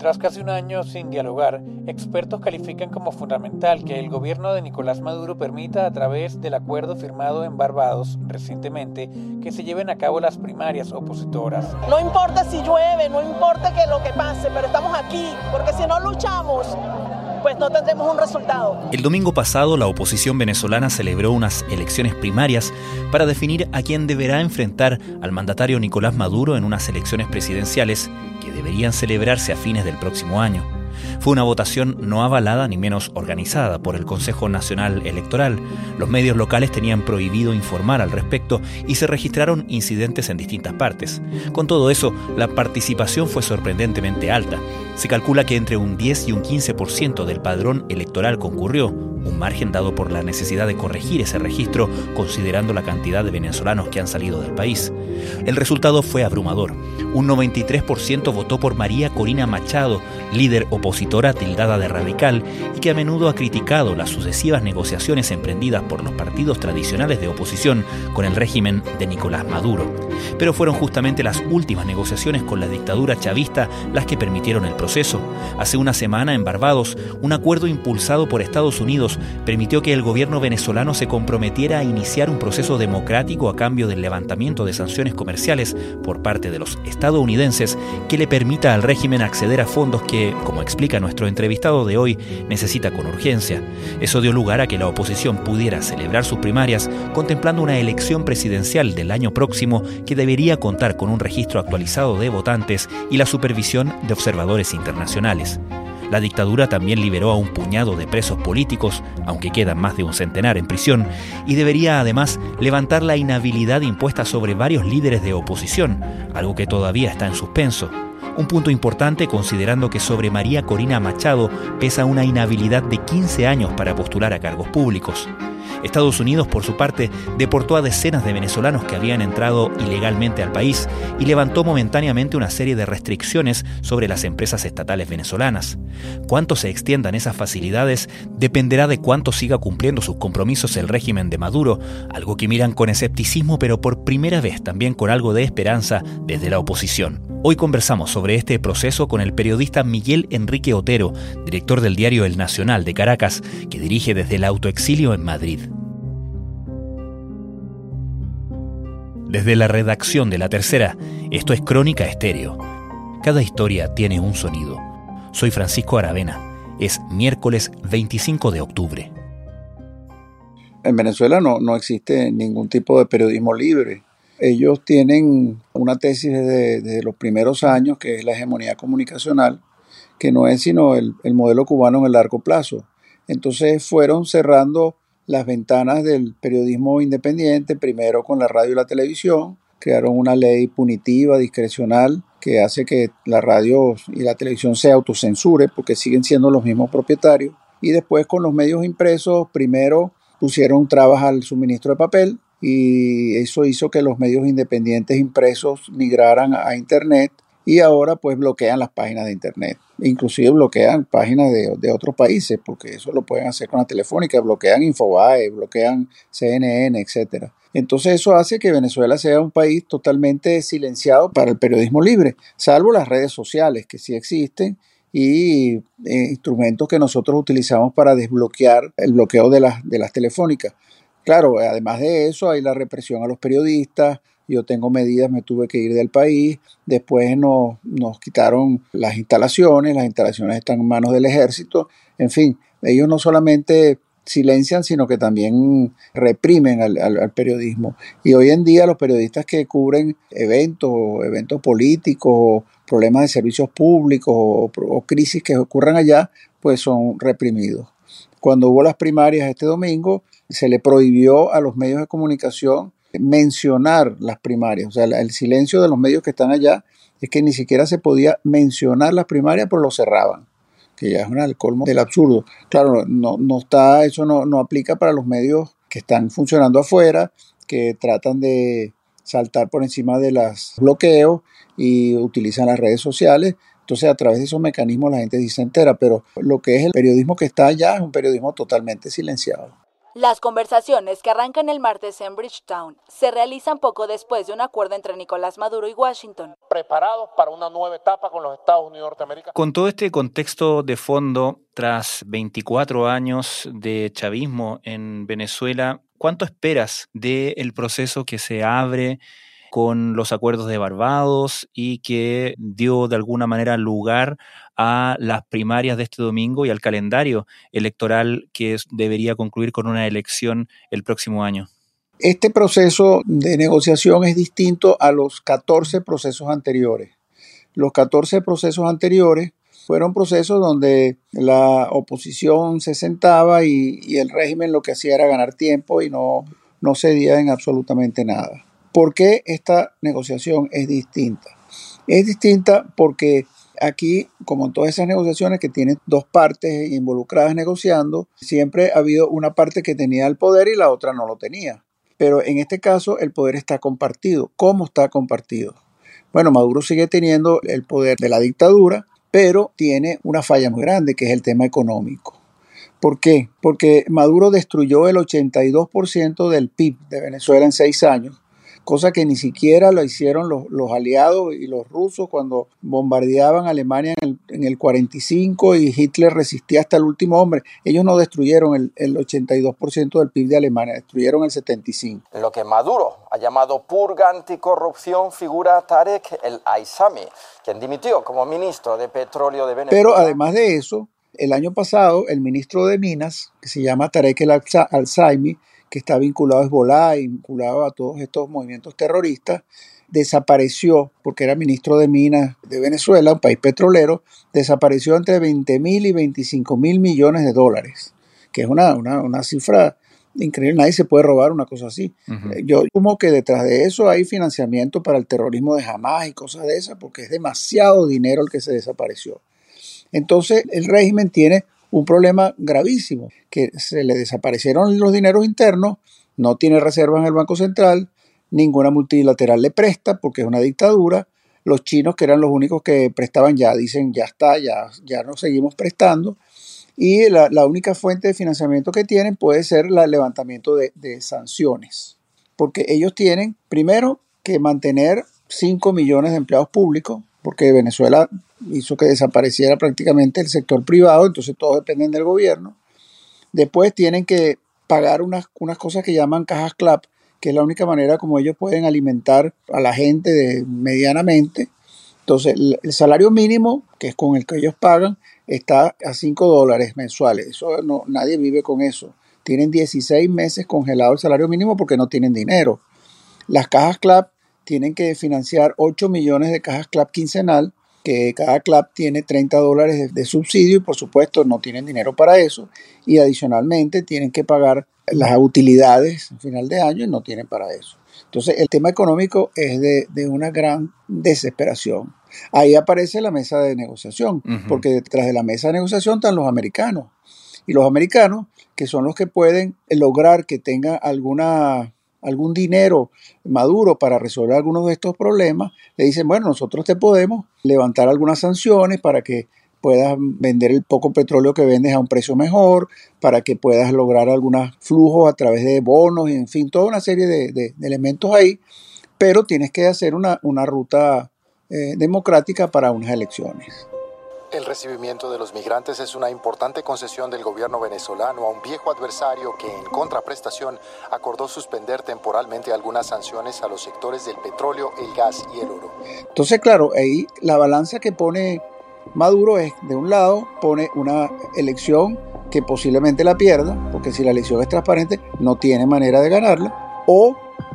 Tras casi un año sin dialogar, expertos califican como fundamental que el gobierno de Nicolás Maduro permita a través del acuerdo firmado en Barbados recientemente que se lleven a cabo las primarias opositoras. No importa si llueve, no importa que lo que pase, pero estamos aquí, porque si no luchamos, pues no tendremos un resultado. El domingo pasado la oposición venezolana celebró unas elecciones primarias para definir a quién deberá enfrentar al mandatario Nicolás Maduro en unas elecciones presidenciales que deberían celebrarse a fines del próximo año. Fue una votación no avalada ni menos organizada por el Consejo Nacional Electoral. Los medios locales tenían prohibido informar al respecto y se registraron incidentes en distintas partes. Con todo eso, la participación fue sorprendentemente alta. Se calcula que entre un 10 y un 15% del padrón electoral concurrió, un margen dado por la necesidad de corregir ese registro considerando la cantidad de venezolanos que han salido del país. El resultado fue abrumador. Un 93% votó por María Corina Machado, líder opositora tildada de radical y que a menudo ha criticado las sucesivas negociaciones emprendidas por los partidos tradicionales de oposición con el régimen de Nicolás Maduro. Pero fueron justamente las últimas negociaciones con la dictadura chavista las que permitieron el proceso. Hace una semana en Barbados, un acuerdo impulsado por Estados Unidos permitió que el gobierno venezolano se comprometiera a iniciar un proceso democrático a cambio del levantamiento de sanciones comerciales por parte de los estadounidenses que le permita al régimen acceder a fondos que, como explica nuestro entrevistado de hoy, necesita con urgencia. Eso dio lugar a que la oposición pudiera celebrar sus primarias contemplando una elección presidencial del año próximo que debería contar con un registro actualizado de votantes y la supervisión de observadores internacionales. La dictadura también liberó a un puñado de presos políticos, aunque quedan más de un centenar en prisión, y debería además levantar la inhabilidad impuesta sobre varios líderes de oposición, algo que todavía está en suspenso. Un punto importante considerando que sobre María Corina Machado pesa una inhabilidad de 15 años para postular a cargos públicos. Estados Unidos, por su parte, deportó a decenas de venezolanos que habían entrado ilegalmente al país y levantó momentáneamente una serie de restricciones sobre las empresas estatales venezolanas. Cuánto se extiendan esas facilidades dependerá de cuánto siga cumpliendo sus compromisos el régimen de Maduro, algo que miran con escepticismo pero por primera vez también con algo de esperanza desde la oposición. Hoy conversamos sobre este proceso con el periodista Miguel Enrique Otero, director del diario El Nacional de Caracas, que dirige desde el autoexilio en Madrid. Desde la redacción de La Tercera, esto es Crónica Estéreo. Cada historia tiene un sonido. Soy Francisco Aravena. Es miércoles 25 de octubre. En Venezuela no, no existe ningún tipo de periodismo libre ellos tienen una tesis desde, los primeros años, que es la hegemonía comunicacional, que no es sino el, modelo cubano en el largo plazo. Entonces fueron cerrando las ventanas del periodismo independiente, primero con la radio y la televisión, crearon una ley punitiva, discrecional, que hace que la radio y la televisión se autocensure porque siguen siendo los mismos propietarios. Y después con los medios impresos, primero pusieron trabas al suministro de papel, y eso hizo que los medios independientes impresos migraran a Internet y ahora pues bloquean las páginas de Internet. Inclusive bloquean páginas de, otros países, porque eso lo pueden hacer con la telefónica, bloquean Infobae, bloquean CNN, etc. Entonces eso hace que Venezuela sea un país totalmente silenciado para el periodismo libre, salvo las redes sociales que sí existen y eh, instrumentos que nosotros utilizamos para desbloquear el bloqueo de las, de las telefónicas. Claro, además de eso hay la represión a los periodistas, yo tengo medidas, me tuve que ir del país, después nos, nos quitaron las instalaciones, las instalaciones están en manos del ejército, en fin, ellos no solamente silencian, sino que también reprimen al, periodismo. Y hoy en día los periodistas que cubren eventos, eventos políticos, problemas de servicios públicos o crisis que ocurran allá, pues son reprimidos. Cuando hubo las primarias este domingo, se le prohibió a los medios de comunicación mencionar las primarias. O sea, el silencio de los medios que están allá es que ni siquiera se podía mencionar las primarias, pero lo cerraban, que ya es un colmo del absurdo. Claro, no, no está, eso no, no aplica para los medios que están funcionando afuera, que tratan de saltar por encima de los bloqueos y utilizan las redes sociales. Entonces, a través de esos mecanismos la gente se entera, pero lo que es el periodismo que está allá es un periodismo totalmente silenciado. Las conversaciones que arrancan el martes en Bridgetown se realizan poco después de un acuerdo entre Nicolás Maduro y Washington. Preparados para una nueva etapa con los Estados Unidos norteamericanos. Con todo este contexto de fondo, tras 24 años de chavismo en Venezuela, ¿cuánto esperas del proceso que se abre con los acuerdos de Barbados y que dio de alguna manera lugar a las primarias de este domingo y al calendario electoral que debería concluir con una elección el próximo año. Este proceso de negociación es distinto a los 14 procesos anteriores. Los 14 procesos anteriores fueron procesos donde la oposición se sentaba y, el régimen lo que hacía era ganar tiempo y no, no cedía en absolutamente nada. ¿Por qué esta negociación es distinta? Es distinta porque aquí, como en todas esas negociaciones que tienen dos partes involucradas negociando, siempre ha habido una parte que tenía el poder y la otra no lo tenía. Pero en este caso el poder está compartido. ¿Cómo está compartido? Bueno, Maduro sigue teniendo el poder de la dictadura, pero tiene una falla muy grande, que es el tema económico. ¿Por qué? Porque Maduro destruyó el 82% del PIB de Venezuela en seis años cosa que ni siquiera lo hicieron los, aliados y los rusos cuando bombardeaban Alemania en el, 45 y Hitler resistía hasta el último hombre. Ellos no destruyeron el, el 82% del PIB de Alemania, destruyeron el 75%. Lo que Maduro ha llamado purga anticorrupción figura Tarek el Aizami, quien dimitió como ministro de Petróleo de Venezuela. Pero además de eso, el año pasado, el ministro de Minas, que se llama Tarek el Alzaimi, que está vinculado a Hezbollah vinculado a todos estos movimientos terroristas, desapareció, porque era ministro de Minas de Venezuela, un país petrolero, desapareció entre 20 mil y 25 mil millones de dólares, que es una, una, cifra increíble, nadie se puede robar una cosa así. Yo como que detrás de eso hay financiamiento para el terrorismo de Hamas y cosas de esas, porque es demasiado dinero el que se desapareció. Entonces el régimen tiene un problema gravísimo, que se le desaparecieron los dineros internos, no tiene reservas en el Banco Central, ninguna multilateral le presta porque es una dictadura, los chinos que eran los únicos que prestaban ya dicen ya está, ya, ya no seguimos prestando, y la, única fuente de financiamiento que tienen puede ser el levantamiento de, de sanciones, porque ellos tienen primero que mantener 5 millones de empleados públicos, porque Venezuela hizo que desapareciera prácticamente el sector privado, entonces todos dependen del gobierno. Después tienen que pagar unas, unas cosas que llaman cajas CLAP, que es la única manera como ellos pueden alimentar a la gente de, medianamente. Entonces, el, salario mínimo, que es con el que ellos pagan, está a 5 dólares mensuales. Eso no, nadie vive con eso. Tienen 16 meses congelado el salario mínimo porque no tienen dinero. Las cajas CLAP tienen que financiar 8 millones de cajas CLAP quincenal que cada club tiene 30 dólares de, subsidio y por supuesto no tienen dinero para eso y adicionalmente tienen que pagar las utilidades al final de año y no tienen para eso. Entonces el tema económico es de, una gran desesperación. Ahí aparece la mesa de negociación, porque detrás de la mesa de negociación están los americanos. Y los americanos, que son los que pueden lograr que tenga alguna algún dinero maduro para resolver algunos de estos problemas, le dicen, bueno, nosotros te podemos levantar algunas sanciones para que puedas vender el poco petróleo que vendes a un precio mejor, para que puedas lograr algunos flujos a través de bonos, en fin, toda una serie de, elementos ahí, pero tienes que hacer una, ruta eh, democrática para unas elecciones. Recibimiento de los migrantes es una importante concesión del gobierno venezolano a un viejo adversario que en contraprestación acordó suspender temporalmente algunas sanciones a los sectores del petróleo, el gas y el oro. Entonces, claro, ahí la balanza que pone Maduro es, de un lado, pone una elección que posiblemente la pierda, porque si la elección es transparente, no tiene manera de ganarla, o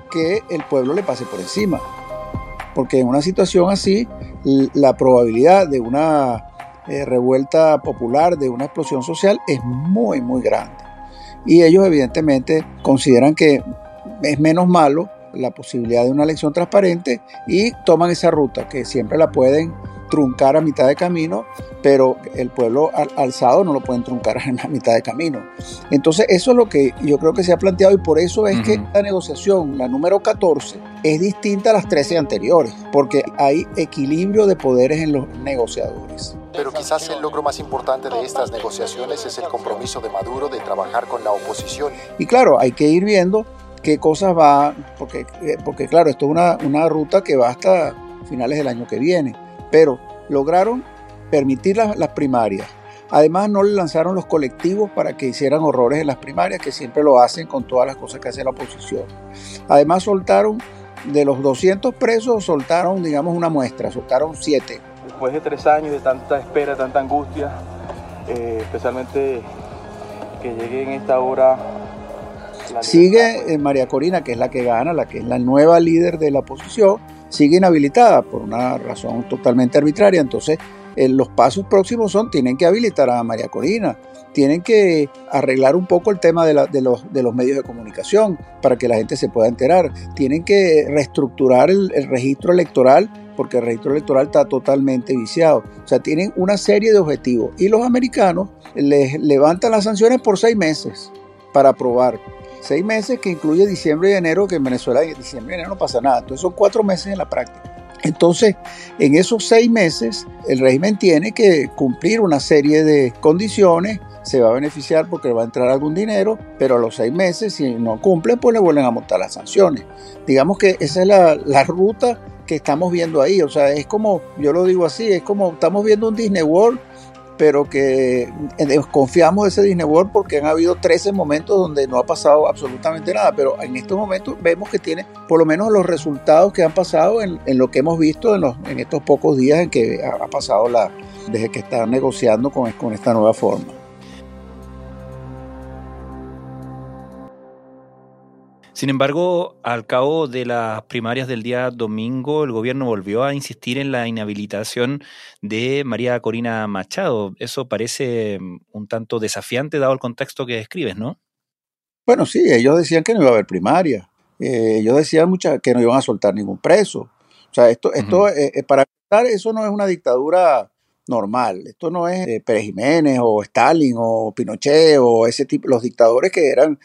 que el pueblo le pase por encima. Porque en una situación así, la probabilidad de una eh, revuelta popular, de una explosión social, es muy, muy grande. Y ellos evidentemente consideran que es menos malo la posibilidad de una elección transparente y toman esa ruta que siempre la pueden truncar a mitad de camino, pero el pueblo alzado no lo pueden truncar a la mitad de camino. Entonces eso es lo que yo creo que se ha planteado y por eso es que la negociación, la número 14, es distinta a las 13 anteriores, porque hay equilibrio de poderes en los negociadores. Pero quizás el logro más importante de estas negociaciones es el compromiso de Maduro de trabajar con la oposición. Y claro, hay que ir viendo qué cosas va, porque, eh, porque claro, esto es una, una ruta que va hasta finales del año que viene, pero lograron permitir las, las primarias. Además, no le lanzaron los colectivos para que hicieran horrores en las primarias, que siempre lo hacen con todas las cosas que hace la oposición. Además, soltaron de los 200 presos, soltaron, digamos, una muestra, soltaron 7. Después de tres años de tanta espera, tanta angustia, eh, especialmente que llegue en esta hora. Sigue eh, María Corina, que es la que gana, la que es la nueva líder de la oposición, sigue inhabilitada por una razón totalmente arbitraria. Entonces, eh, los pasos próximos son, tienen que habilitar a María Corina, tienen que arreglar un poco el tema de, la, de, los, de, los, medios de comunicación para que la gente se pueda enterar, tienen que reestructurar el, el registro electoral porque el registro electoral está totalmente viciado. O sea, tienen una serie de objetivos y los americanos les levantan las sanciones por seis meses para aprobar. Seis meses que incluye diciembre y enero, que en Venezuela en diciembre y enero no pasa nada. Entonces son cuatro meses en la práctica. Entonces, en esos seis meses, el régimen tiene que cumplir una serie de condiciones, se va a beneficiar porque va a entrar algún dinero, pero a los seis meses, si no cumple, pues le vuelven a montar las sanciones. Digamos que esa es la, la ruta que estamos viendo ahí. O sea, es como, yo lo digo así, es como estamos viendo un Disney World pero que desconfiamos de ese Disney World porque han habido 13 momentos donde no ha pasado absolutamente nada, pero en estos momentos vemos que tiene por lo menos los resultados que han pasado en, en lo que hemos visto en, los, en, estos pocos días en que ha pasado la, desde que están negociando con, con esta nueva forma. Sin embargo, al cabo de las primarias del día domingo, el gobierno volvió a insistir en la inhabilitación de María Corina Machado. Eso parece mm, un tanto desafiante dado el contexto que describes, ¿no? Bueno, sí, ellos decían que no iba a haber primaria. Eh, ellos decían mucha, que no iban a soltar ningún preso. O sea, esto, esto uh -huh. eh, para empezar, eso no es una dictadura normal. Esto no es eh, Pérez Jiménez o Stalin o Pinochet o ese tipo, los dictadores que eran,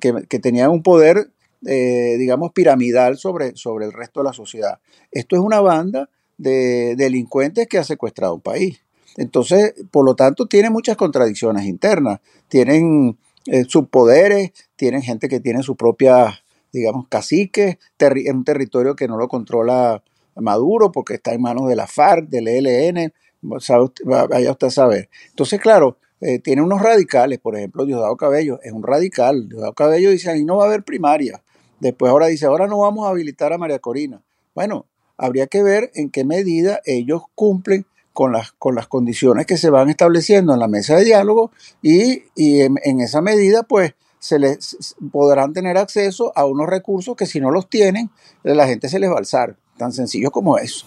que, que tenían un poder, eh, digamos, piramidal sobre, sobre el resto de la sociedad. Esto es una banda de delincuentes que ha secuestrado un país. Entonces, por lo tanto, tiene muchas contradicciones internas. Tienen eh, subpoderes, tienen gente que tiene su propia, digamos, caciques, en un territorio que no lo controla Maduro porque está en manos de la FARC, del ELN, vaya usted a saber. Entonces, claro, eh, tiene unos radicales, por ejemplo, Diosdado Cabello es un radical. Diosdado Cabello dice, ahí no va a haber primaria. Después ahora dice, ahora no vamos a habilitar a María Corina. Bueno, habría que ver en qué medida ellos cumplen con las, con las condiciones que se van estableciendo en la mesa de diálogo y, y en, en, esa medida, pues, se les podrán tener acceso a unos recursos que si no los tienen, la gente se les va a alzar. Tan sencillo como eso.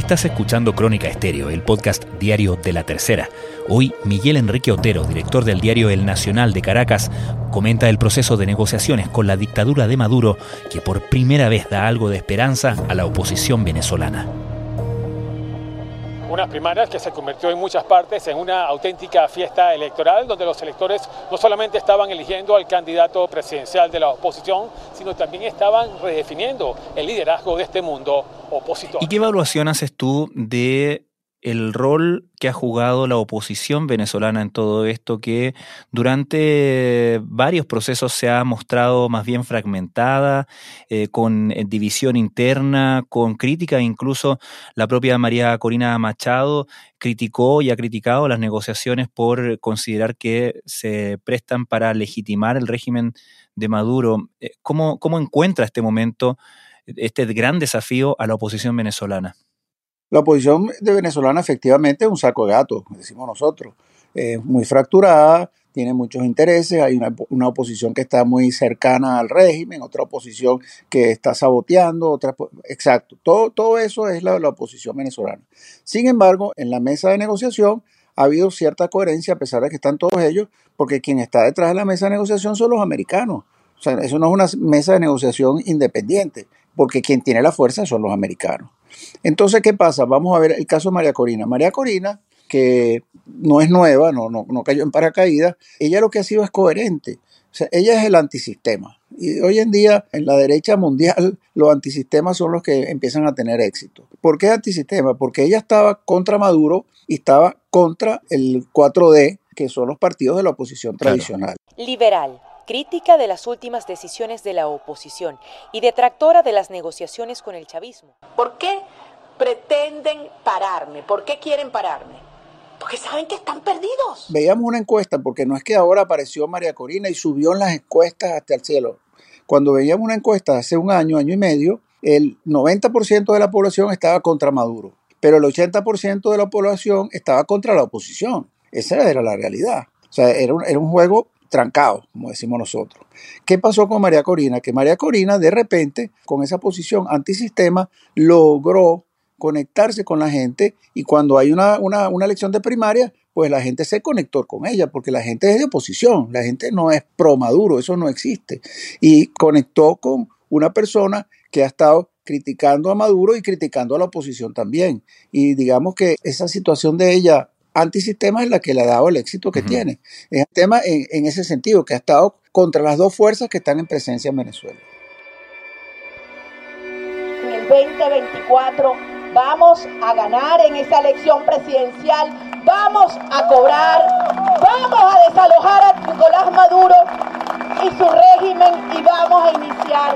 Estás escuchando Crónica Estéreo, el podcast diario de la tercera. Hoy Miguel Enrique Otero, director del diario El Nacional de Caracas, comenta el proceso de negociaciones con la dictadura de Maduro que por primera vez da algo de esperanza a la oposición venezolana unas primarias que se convirtió en muchas partes en una auténtica fiesta electoral donde los electores no solamente estaban eligiendo al candidato presidencial de la oposición, sino también estaban redefiniendo el liderazgo de este mundo opositor. ¿Y qué evaluación haces tú de el rol que ha jugado la oposición venezolana en todo esto, que durante varios procesos se ha mostrado más bien fragmentada, eh, con eh, división interna, con crítica, incluso la propia María Corina Machado criticó y ha criticado las negociaciones por considerar que se prestan para legitimar el régimen de Maduro. ¿Cómo, cómo encuentra este momento, este gran desafío a la oposición venezolana? La oposición de venezolana efectivamente es un saco de gato, decimos nosotros. Es muy fracturada, tiene muchos intereses, hay una, una, oposición que está muy cercana al régimen, otra oposición que está saboteando, otra, exacto, todo, todo eso es la, la oposición venezolana. Sin embargo, en la mesa de negociación ha habido cierta coherencia a pesar de que están todos ellos, porque quien está detrás de la mesa de negociación son los americanos. O sea, eso no es una mesa de negociación independiente, porque quien tiene la fuerza son los americanos. Entonces, ¿qué pasa? Vamos a ver el caso de María Corina. María Corina, que no es nueva, no, no, no cayó en paracaídas, ella lo que ha sido es coherente. O sea, ella es el antisistema. Y hoy en día, en la derecha mundial, los antisistemas son los que empiezan a tener éxito. ¿Por qué antisistema? Porque ella estaba contra Maduro y estaba contra el 4D, que son los partidos de la oposición tradicional. Liberal, crítica de las últimas decisiones de la oposición y detractora de las negociaciones con el chavismo. ¿Por qué pretenden pararme? ¿Por qué quieren pararme? Porque saben que están perdidos. Veíamos una encuesta, porque no es que ahora apareció María Corina y subió en las encuestas hasta el cielo. Cuando veíamos una encuesta hace un año, año y medio, el 90% de la población estaba contra Maduro, pero el 80% de la población estaba contra la oposición. Esa era la realidad. O sea, era un, era un juego trancado, como decimos nosotros. ¿Qué pasó con María Corina? Que María Corina, de repente, con esa posición antisistema, logró conectarse con la gente y cuando hay una, una, una, elección de primaria, pues la gente se conectó con ella, porque la gente es de oposición, la gente no es pro Maduro, eso no existe. Y conectó con una persona que ha estado criticando a Maduro y criticando a la oposición también. Y digamos que esa situación de ella antisistema es la que le ha dado el éxito que uh -huh. tiene. Es un tema en, en ese sentido, que ha estado contra las dos fuerzas que están en presencia en Venezuela. En el 2024 vamos a ganar en esa elección presidencial, vamos a cobrar, vamos a desalojar a Nicolás Maduro y su régimen y vamos a iniciar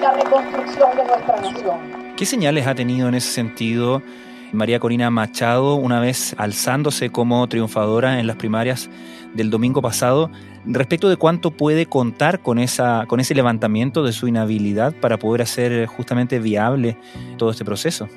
la reconstrucción de nuestra nación. ¿Qué señales ha tenido en ese sentido María Corina Machado una vez alzándose como triunfadora en las primarias del domingo pasado respecto de cuánto puede contar con, esa, con ese levantamiento de su inhabilidad para poder hacer justamente viable todo este proceso?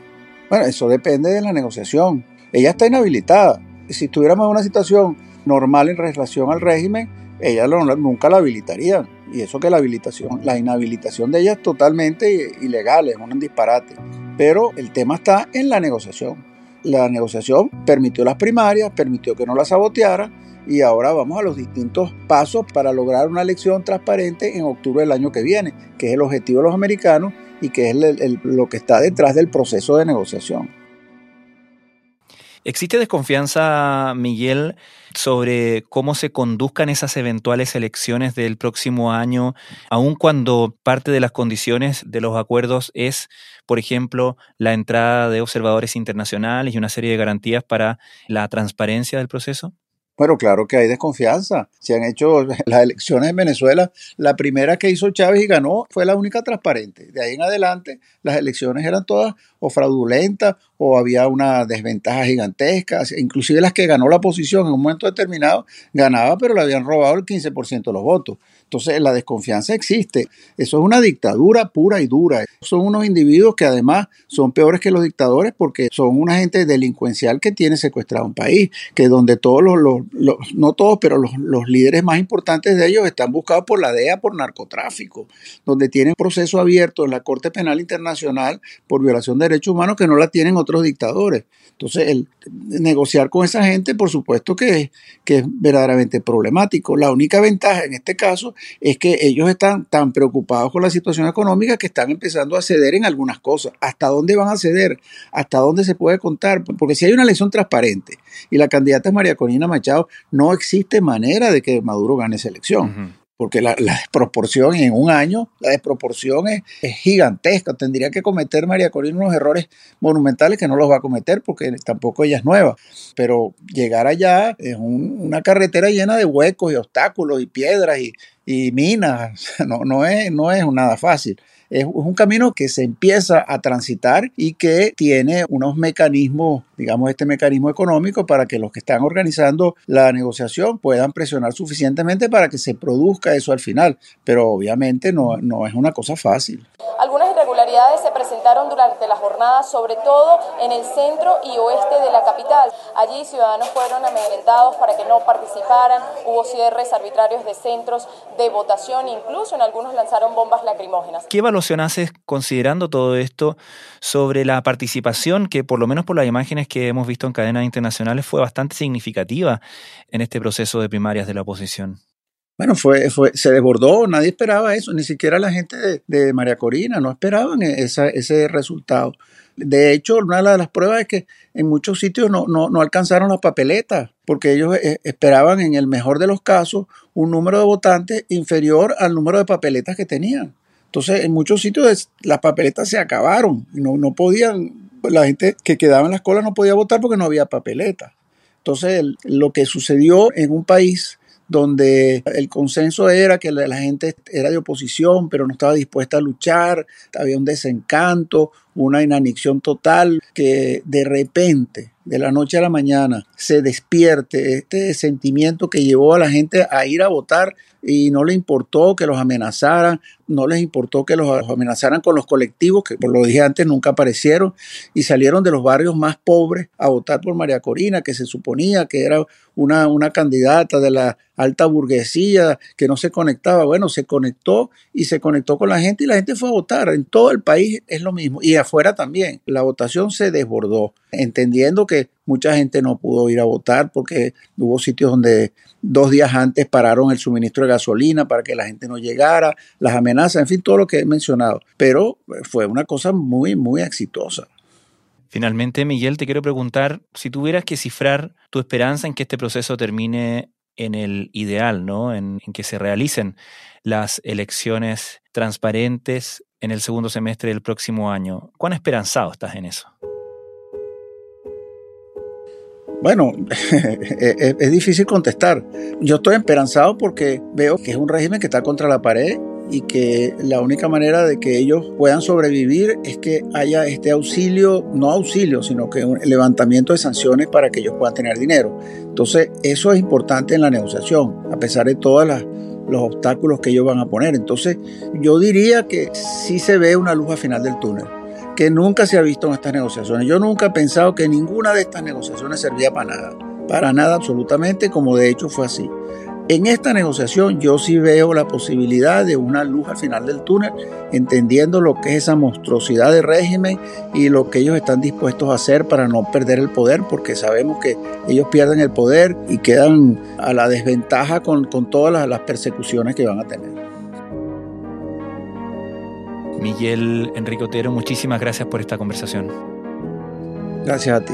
Bueno, eso depende de la negociación. Ella está inhabilitada. Si estuviéramos en una situación normal en relación al régimen, ella nunca la habilitarían. Y eso que la habilitación, la inhabilitación de ella es totalmente ilegal, es un disparate. Pero el tema está en la negociación. La negociación permitió las primarias, permitió que no las saboteara y ahora vamos a los distintos pasos para lograr una elección transparente en octubre del año que viene, que es el objetivo de los americanos y que es lo que está detrás del proceso de negociación. ¿Existe desconfianza, Miguel, sobre cómo se conduzcan esas eventuales elecciones del próximo año, aun cuando parte de las condiciones de los acuerdos es, por ejemplo, la entrada de observadores internacionales y una serie de garantías para la transparencia del proceso? Bueno, claro que hay desconfianza. Se han hecho las elecciones en Venezuela. La primera que hizo Chávez y ganó fue la única transparente. De ahí en adelante, las elecciones eran todas o fraudulentas o había una desventaja gigantesca. Inclusive las que ganó la oposición en un momento determinado ganaba, pero le habían robado el 15% de los votos. Entonces la desconfianza existe. Eso es una dictadura pura y dura. Son unos individuos que además son peores que los dictadores porque son una gente delincuencial que tiene secuestrado un país, que donde todos los, no todos, pero los, los, líderes más importantes de ellos están buscados por la DEA por narcotráfico, donde tienen proceso abierto en la Corte Penal Internacional por violación de derechos humanos que no la tienen otros dictadores. Entonces, el negociar con esa gente, por supuesto que, que es verdaderamente problemático. La única ventaja en este caso es que ellos están tan preocupados con la situación económica que están empezando a ceder en algunas cosas. ¿Hasta dónde van a ceder? ¿Hasta dónde se puede contar? Porque si hay una elección transparente y la candidata es María Corina Machado, no existe manera de que Maduro gane esa elección. Porque la, la, desproporción en un año, la desproporción es, es, gigantesca. Tendría que cometer María Corina unos errores monumentales que no los va a cometer porque tampoco ella es nueva. Pero llegar allá es un, una carretera llena de huecos y obstáculos y piedras y, y minas. No, no, es, no es nada fácil es un camino que se empieza a transitar y que tiene unos mecanismos, digamos, este mecanismo económico para que los que están organizando la negociación puedan presionar suficientemente para que se produzca eso al final. Pero obviamente no, no es una cosa fácil. Se presentaron durante la jornada, sobre todo en el centro y oeste de la capital. Allí ciudadanos fueron amedrentados para que no participaran, hubo cierres arbitrarios de centros de votación, incluso en algunos lanzaron bombas lacrimógenas. ¿Qué evaluación haces considerando todo esto sobre la participación que, por lo menos por las imágenes que hemos visto en cadenas internacionales, fue bastante significativa en este proceso de primarias de la oposición? Bueno, fue, fue, se desbordó, nadie esperaba eso, ni siquiera la gente de, María Corina, no esperaban ese resultado. De hecho, una de las pruebas es que en muchos sitios no, no, alcanzaron las papeletas, porque ellos eh, esperaban en el mejor de los casos un número de votantes inferior al número de papeletas que tenían. Entonces, en muchos sitios las papeletas se acabaron no, no podían, la gente que quedaba en la escuela no podía votar porque no había papeletas. Entonces, lo que sucedió en un país donde el consenso era que la, gente era de oposición, pero no estaba dispuesta a luchar, había un desencanto, una inanición total, que de repente, de la noche a la mañana, se despierte este sentimiento que llevó a la gente a ir a votar y no le importó que los amenazaran, no les importó que los amenazaran con los colectivos, que por lo dije antes nunca aparecieron, y salieron de los barrios más pobres a votar por María Corina, que se suponía que era una, una candidata de la alta burguesía que no se conectaba. Bueno, se conectó y se conectó con la gente y la gente fue a votar. En todo el país es lo mismo y afuera también. La votación se desbordó, entendiendo que mucha gente no pudo ir a votar porque hubo sitios donde dos días antes pararon el suministro de gasolina para que la gente no llegara, las amenazas, en fin, todo lo que he mencionado. Pero fue una cosa muy, muy exitosa. Finalmente, Miguel, te quiero preguntar si tuvieras que cifrar tu esperanza en que este proceso termine en el ideal, ¿no? En, que se realicen las elecciones transparentes en el segundo semestre del próximo año. ¿Cuán esperanzado estás en eso? Bueno, es, difícil contestar. Yo estoy esperanzado porque veo que es un régimen que está contra la pared y que la única manera de que ellos puedan sobrevivir es que haya este auxilio, no auxilio, sino que un levantamiento de sanciones para que ellos puedan tener dinero. Entonces, eso es importante en la negociación, a pesar de todos los obstáculos que ellos van a poner. Entonces, yo diría que sí se ve una luz al final del túnel, que nunca se ha visto en estas negociaciones. Yo nunca he pensado que ninguna de estas negociaciones servía para nada, para nada absolutamente, como de hecho fue así. En esta negociación yo sí veo la posibilidad de una luz al final del túnel, entendiendo lo que es esa monstruosidad de régimen y lo que ellos están dispuestos a hacer para no perder el poder, porque sabemos que ellos pierden el poder y quedan a la desventaja con, todas las, las persecuciones que van a tener. Miguel Enrique Otero, muchísimas gracias por esta conversación. Gracias a ti.